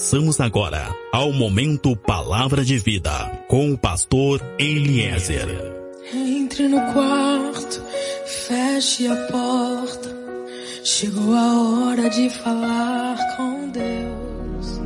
Passamos agora ao momento Palavra de Vida com o pastor Eliezer. Entre no quarto, feche a porta. Chegou a hora de falar com Deus.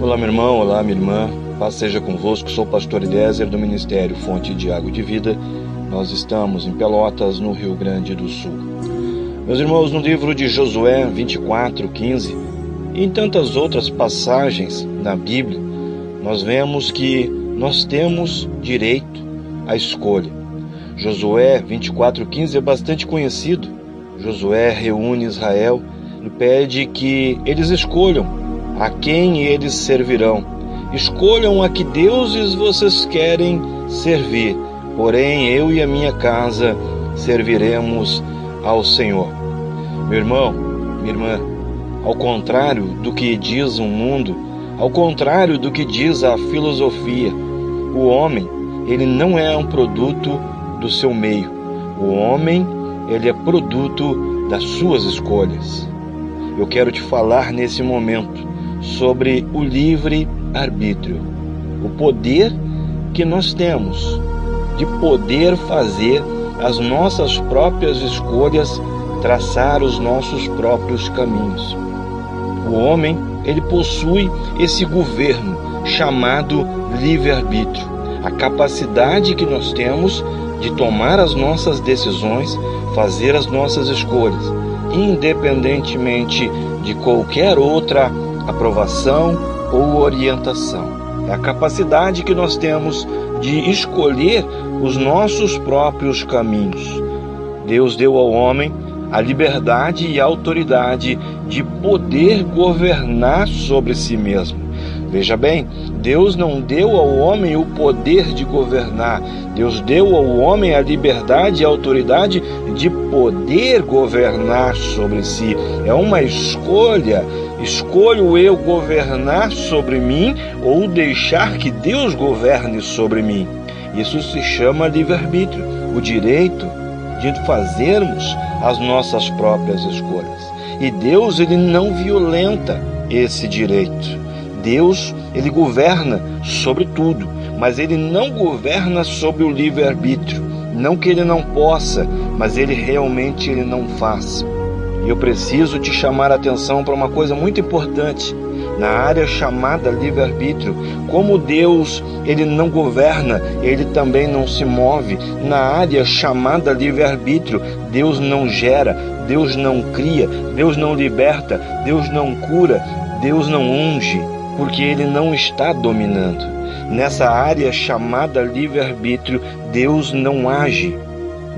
Olá, meu irmão, olá, minha irmã. Paz seja convosco. Sou o pastor Eliezer do Ministério Fonte de Água de Vida. Nós estamos em Pelotas, no Rio Grande do Sul. Meus irmãos, no livro de Josué 24, 15 e em tantas outras passagens na Bíblia, nós vemos que nós temos direito à escolha. Josué 24:15 é bastante conhecido. Josué reúne Israel e pede que eles escolham a quem eles servirão. Escolham a que deuses vocês querem servir. Porém, eu e a minha casa serviremos ao Senhor. Meu irmão, minha irmã, ao contrário do que diz o mundo, ao contrário do que diz a filosofia, o homem, ele não é um produto do seu meio. O homem, ele é produto das suas escolhas. Eu quero te falar nesse momento sobre o livre arbítrio, o poder que nós temos de poder fazer as nossas próprias escolhas, traçar os nossos próprios caminhos. O homem, ele possui esse governo chamado livre-arbítrio, a capacidade que nós temos de tomar as nossas decisões, fazer as nossas escolhas, independentemente de qualquer outra aprovação ou orientação. É a capacidade que nós temos de escolher os nossos próprios caminhos. Deus deu ao homem a liberdade e a autoridade de poder governar sobre si mesmo. Veja bem, Deus não deu ao homem o poder de governar, Deus deu ao homem a liberdade e a autoridade de poder governar sobre si. É uma escolha. Escolho eu governar sobre mim ou deixar que Deus governe sobre mim. Isso se chama livre-arbítrio, o direito de fazermos as nossas próprias escolhas. E Deus ele não violenta esse direito. Deus, ele governa sobre tudo, mas ele não governa sobre o livre-arbítrio. Não que ele não possa, mas ele realmente ele não faz. E eu preciso te chamar a atenção para uma coisa muito importante na área chamada livre-arbítrio. Como Deus, ele não governa, ele também não se move. Na área chamada livre-arbítrio, Deus não gera, Deus não cria, Deus não liberta, Deus não cura, Deus não unge, porque ele não está dominando. Nessa área chamada livre-arbítrio, Deus não age.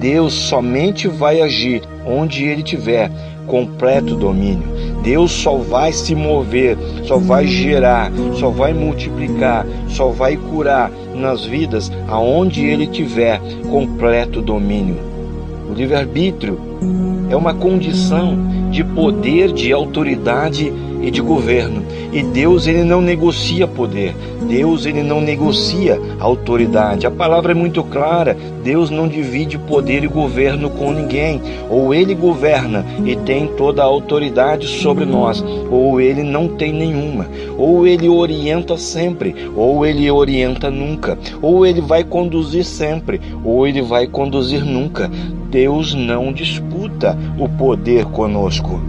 Deus somente vai agir onde ele tiver completo domínio. Deus só vai se mover, só vai gerar, só vai multiplicar, só vai curar nas vidas aonde ele tiver completo domínio. O livre-arbítrio é uma condição de poder, de autoridade e de governo. E Deus ele não negocia poder. Deus ele não negocia autoridade. A palavra é muito clara. Deus não divide poder e governo com ninguém. Ou ele governa e tem toda a autoridade sobre nós, ou ele não tem nenhuma. Ou ele orienta sempre, ou ele orienta nunca. Ou ele vai conduzir sempre, ou ele vai conduzir nunca. Deus não disputa o poder conosco.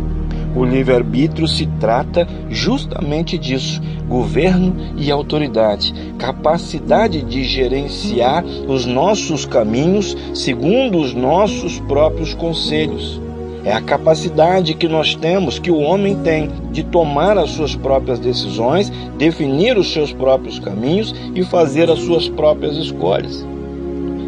O livre-arbítrio se trata justamente disso: governo e autoridade, capacidade de gerenciar os nossos caminhos segundo os nossos próprios conselhos. É a capacidade que nós temos, que o homem tem, de tomar as suas próprias decisões, definir os seus próprios caminhos e fazer as suas próprias escolhas.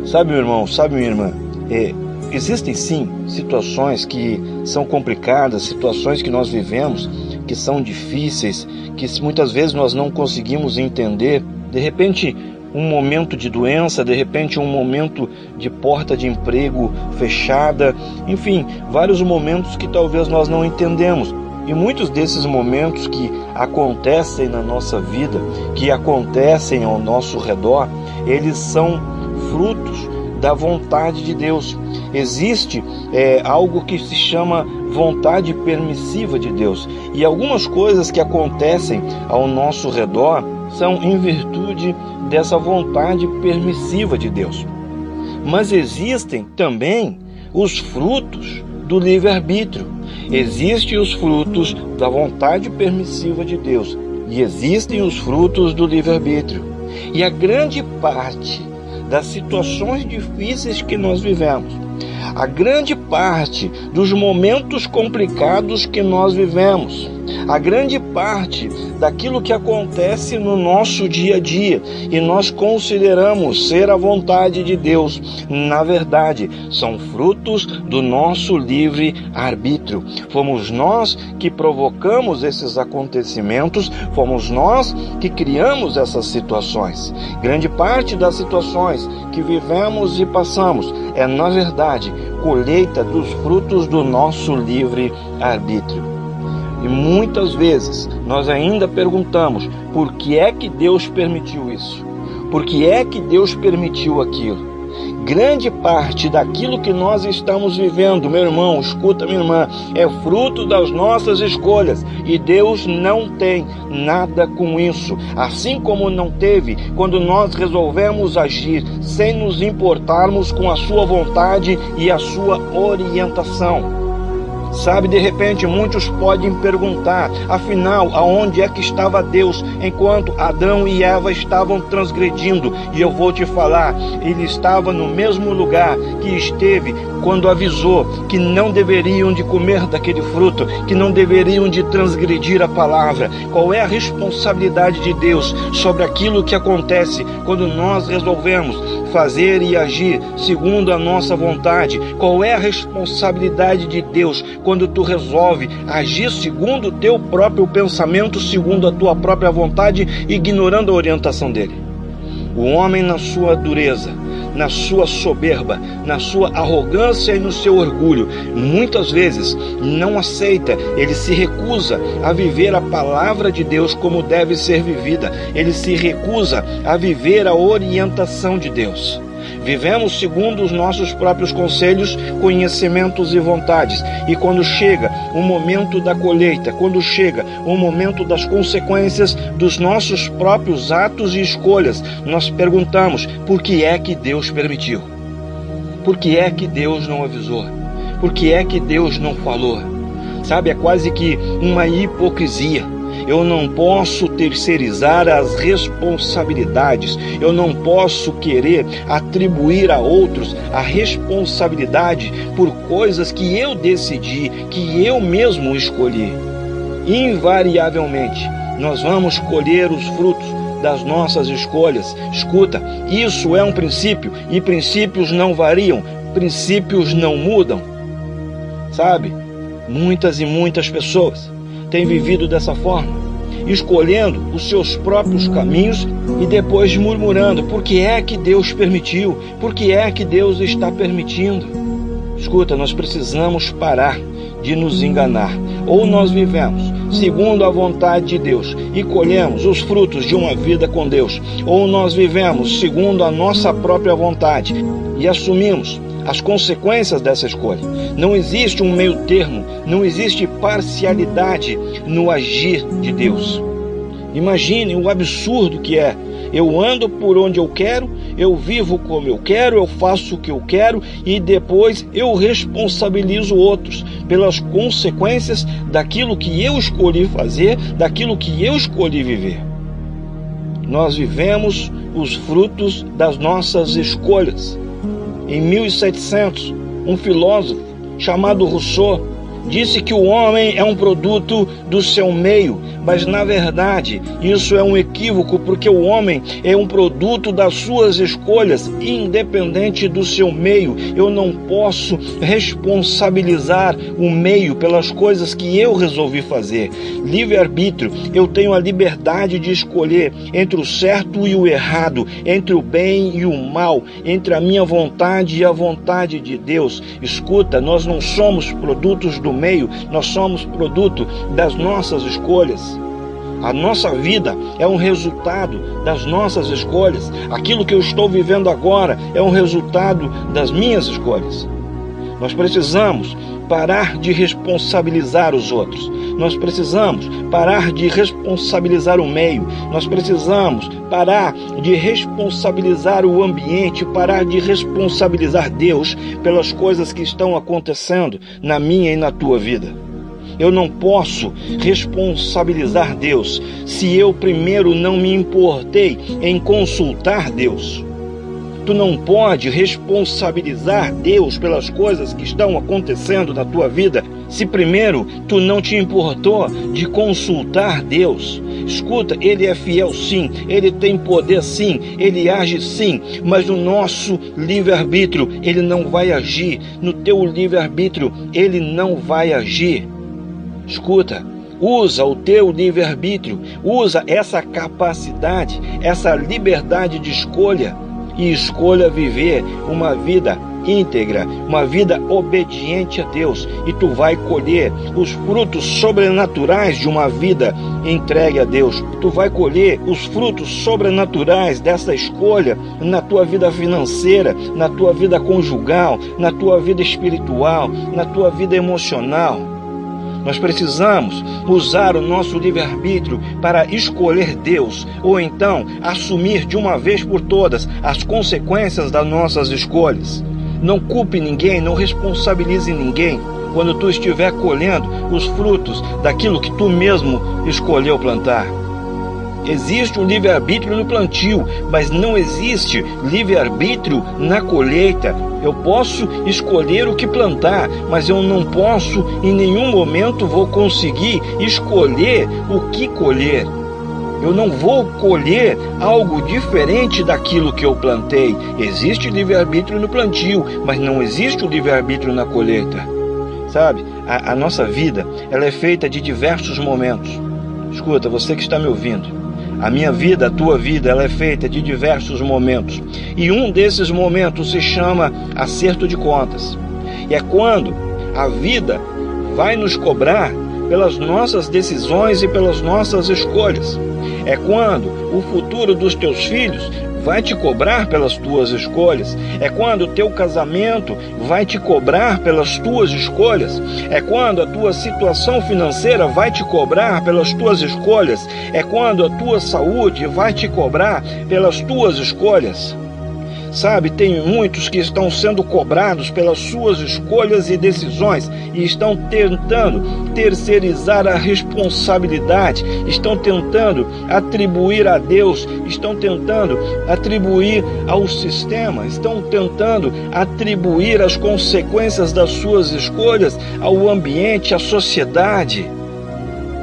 Sabe, meu irmão, sabe, minha irmã, é, Existem sim situações que são complicadas, situações que nós vivemos que são difíceis, que muitas vezes nós não conseguimos entender. De repente, um momento de doença, de repente, um momento de porta de emprego fechada, enfim, vários momentos que talvez nós não entendemos. E muitos desses momentos que acontecem na nossa vida, que acontecem ao nosso redor, eles são frutos da vontade de Deus. Existe é, algo que se chama vontade permissiva de Deus. E algumas coisas que acontecem ao nosso redor são em virtude dessa vontade permissiva de Deus. Mas existem também os frutos do livre-arbítrio. Existem os frutos da vontade permissiva de Deus e existem os frutos do livre-arbítrio. E a grande parte das situações difíceis que nós vivemos, a grande parte dos momentos complicados que nós vivemos, a grande parte daquilo que acontece no nosso dia a dia e nós consideramos ser a vontade de Deus, na verdade, são frutos do nosso livre arbítrio. Fomos nós que provocamos esses acontecimentos, fomos nós que criamos essas situações. Grande parte das situações que vivemos e passamos é, na verdade, colheita dos frutos do nosso livre arbítrio. E muitas vezes nós ainda perguntamos por que é que Deus permitiu isso? Por que é que Deus permitiu aquilo? Grande parte daquilo que nós estamos vivendo, meu irmão, escuta, minha irmã, é fruto das nossas escolhas e Deus não tem nada com isso. Assim como não teve quando nós resolvemos agir sem nos importarmos com a Sua vontade e a Sua orientação. Sabe, de repente muitos podem perguntar, afinal, aonde é que estava Deus enquanto Adão e Eva estavam transgredindo? E eu vou te falar, ele estava no mesmo lugar que esteve quando avisou que não deveriam de comer daquele fruto, que não deveriam de transgredir a palavra. Qual é a responsabilidade de Deus sobre aquilo que acontece quando nós resolvemos fazer e agir segundo a nossa vontade? Qual é a responsabilidade de Deus quando tu resolve agir segundo o teu próprio pensamento, segundo a tua própria vontade, ignorando a orientação dele? O homem, na sua dureza, na sua soberba, na sua arrogância e no seu orgulho, muitas vezes não aceita, ele se recusa a viver a palavra de Deus como deve ser vivida, ele se recusa a viver a orientação de Deus. Vivemos segundo os nossos próprios conselhos, conhecimentos e vontades. E quando chega o momento da colheita, quando chega o momento das consequências dos nossos próprios atos e escolhas, nós perguntamos: por que é que Deus permitiu? Por que é que Deus não avisou? Por que é que Deus não falou? Sabe, é quase que uma hipocrisia eu não posso terceirizar as responsabilidades. Eu não posso querer atribuir a outros a responsabilidade por coisas que eu decidi, que eu mesmo escolhi. Invariavelmente, nós vamos colher os frutos das nossas escolhas. Escuta, isso é um princípio e princípios não variam, princípios não mudam. Sabe? Muitas e muitas pessoas tem vivido dessa forma, escolhendo os seus próprios caminhos e depois murmurando: por que é que Deus permitiu? Por que é que Deus está permitindo? Escuta, nós precisamos parar de nos enganar. Ou nós vivemos segundo a vontade de Deus e colhemos os frutos de uma vida com Deus, ou nós vivemos segundo a nossa própria vontade e assumimos as consequências dessa escolha. Não existe um meio termo, não existe parcialidade no agir de Deus. Imagine o absurdo que é. Eu ando por onde eu quero, eu vivo como eu quero, eu faço o que eu quero e depois eu responsabilizo outros pelas consequências daquilo que eu escolhi fazer, daquilo que eu escolhi viver. Nós vivemos os frutos das nossas escolhas. Em 1700, um filósofo chamado Rousseau disse que o homem é um produto do seu meio, mas na verdade isso é um equívoco, porque o homem é um produto das suas escolhas, independente do seu meio. Eu não posso responsabilizar o meio pelas coisas que eu resolvi fazer. Livre-arbítrio, eu tenho a liberdade de escolher entre o certo e o errado, entre o bem e o mal, entre a minha vontade e a vontade de Deus. Escuta, nós não somos produtos do meio, nós somos produto das nossas escolhas. A nossa vida é um resultado das nossas escolhas. Aquilo que eu estou vivendo agora é um resultado das minhas escolhas. Nós precisamos parar de responsabilizar os outros. Nós precisamos parar de responsabilizar o meio. Nós precisamos parar de responsabilizar o ambiente, parar de responsabilizar Deus pelas coisas que estão acontecendo na minha e na tua vida. Eu não posso responsabilizar Deus se eu primeiro não me importei em consultar Deus. Tu não pode responsabilizar Deus pelas coisas que estão acontecendo na tua vida se primeiro tu não te importou de consultar Deus. Escuta, Ele é fiel sim, Ele tem poder sim, Ele age sim, mas no nosso livre-arbítrio Ele não vai agir, no teu livre-arbítrio Ele não vai agir. Escuta, usa o teu livre-arbítrio, usa essa capacidade, essa liberdade de escolha e escolha viver uma vida íntegra, uma vida obediente a Deus, e tu vai colher os frutos sobrenaturais de uma vida entregue a Deus. Tu vai colher os frutos sobrenaturais dessa escolha na tua vida financeira, na tua vida conjugal, na tua vida espiritual, na tua vida emocional. Nós precisamos usar o nosso livre-arbítrio para escolher Deus, ou então assumir de uma vez por todas as consequências das nossas escolhas. Não culpe ninguém, não responsabilize ninguém quando tu estiver colhendo os frutos daquilo que tu mesmo escolheu plantar. Existe um livre-arbítrio no plantio, mas não existe livre-arbítrio na colheita. Eu posso escolher o que plantar, mas eu não posso, em nenhum momento, vou conseguir escolher o que colher. Eu não vou colher algo diferente daquilo que eu plantei. Existe livre-arbítrio no plantio, mas não existe o livre-arbítrio na colheita. Sabe, a, a nossa vida ela é feita de diversos momentos. Escuta, você que está me ouvindo. A minha vida, a tua vida, ela é feita de diversos momentos. E um desses momentos se chama acerto de contas. E é quando a vida vai nos cobrar pelas nossas decisões e pelas nossas escolhas. É quando o futuro dos teus filhos vai te cobrar pelas tuas escolhas. É quando o teu casamento vai te cobrar pelas tuas escolhas. É quando a tua situação financeira vai te cobrar pelas tuas escolhas. É quando a tua saúde vai te cobrar pelas tuas escolhas. Sabe, tem muitos que estão sendo cobrados pelas suas escolhas e decisões e estão tentando terceirizar a responsabilidade, estão tentando atribuir a Deus, estão tentando atribuir ao sistema, estão tentando atribuir as consequências das suas escolhas ao ambiente, à sociedade.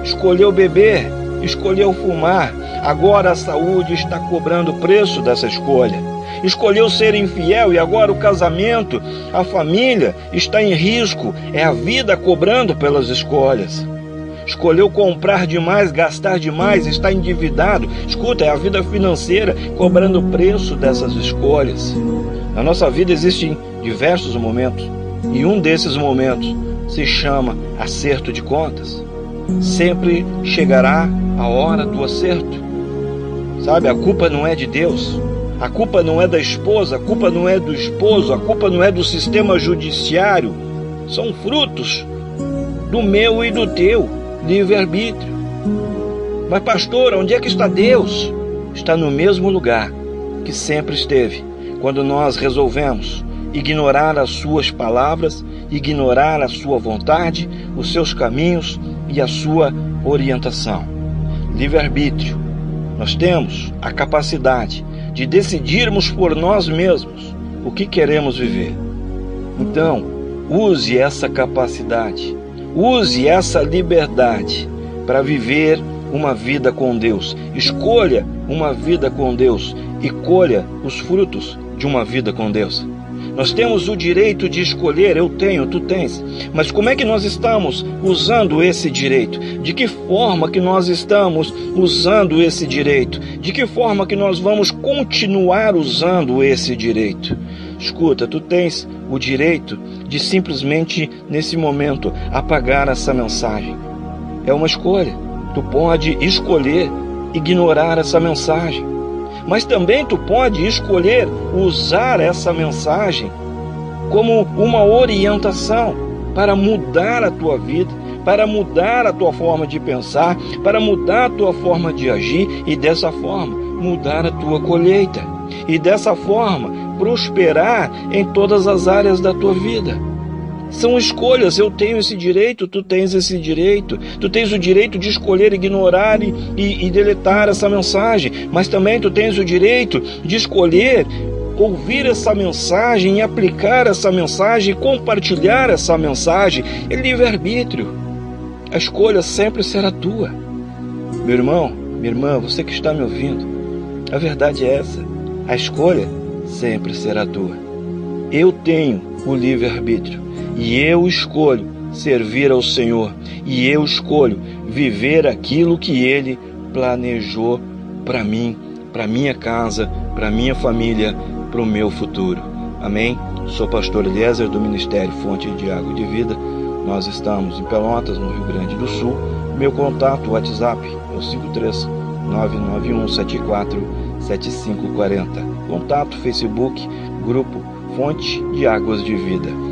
Escolheu beber, escolheu fumar, agora a saúde está cobrando o preço dessa escolha escolheu ser infiel e agora o casamento, a família está em risco, é a vida cobrando pelas escolhas. Escolheu comprar demais, gastar demais, está endividado. Escuta, é a vida financeira cobrando o preço dessas escolhas. Na nossa vida existem diversos momentos, e um desses momentos se chama acerto de contas. Sempre chegará a hora do acerto. Sabe, a culpa não é de Deus, a culpa não é da esposa, a culpa não é do esposo, a culpa não é do sistema judiciário. São frutos do meu e do teu livre-arbítrio. Mas, pastor, onde é que está Deus? Está no mesmo lugar que sempre esteve, quando nós resolvemos ignorar as suas palavras, ignorar a sua vontade, os seus caminhos e a sua orientação. Livre-arbítrio. Nós temos a capacidade de decidirmos por nós mesmos o que queremos viver. Então, use essa capacidade, use essa liberdade para viver uma vida com Deus. Escolha uma vida com Deus e colha os frutos de uma vida com Deus. Nós temos o direito de escolher, eu tenho, tu tens. Mas como é que nós estamos usando esse direito? De que forma que nós estamos usando esse direito? De que forma que nós vamos continuar usando esse direito? Escuta, tu tens o direito de simplesmente nesse momento apagar essa mensagem. É uma escolha. Tu pode escolher ignorar essa mensagem, mas também tu pode escolher usar essa mensagem como uma orientação para mudar a tua vida, para mudar a tua forma de pensar, para mudar a tua forma de agir e dessa forma mudar a tua colheita e dessa forma prosperar em todas as áreas da tua vida. São escolhas, eu tenho esse direito, tu tens esse direito. Tu tens o direito de escolher ignorar e, e, e deletar essa mensagem, mas também tu tens o direito de escolher ouvir essa mensagem e aplicar essa mensagem, compartilhar essa mensagem. É livre-arbítrio. A escolha sempre será tua. Meu irmão, minha irmã, você que está me ouvindo, a verdade é essa. A escolha sempre será tua. Eu tenho o livre-arbítrio e eu escolho servir ao Senhor e eu escolho viver aquilo que Ele planejou para mim, para minha casa, para minha família, para o meu futuro. Amém? Sou pastor Eliezer do Ministério Fonte de Água de Vida. Nós estamos em Pelotas, no Rio Grande do Sul. Meu contato, WhatsApp, é o 53 991 74 7540. Contato, Facebook, Grupo Fonte de Águas de Vida.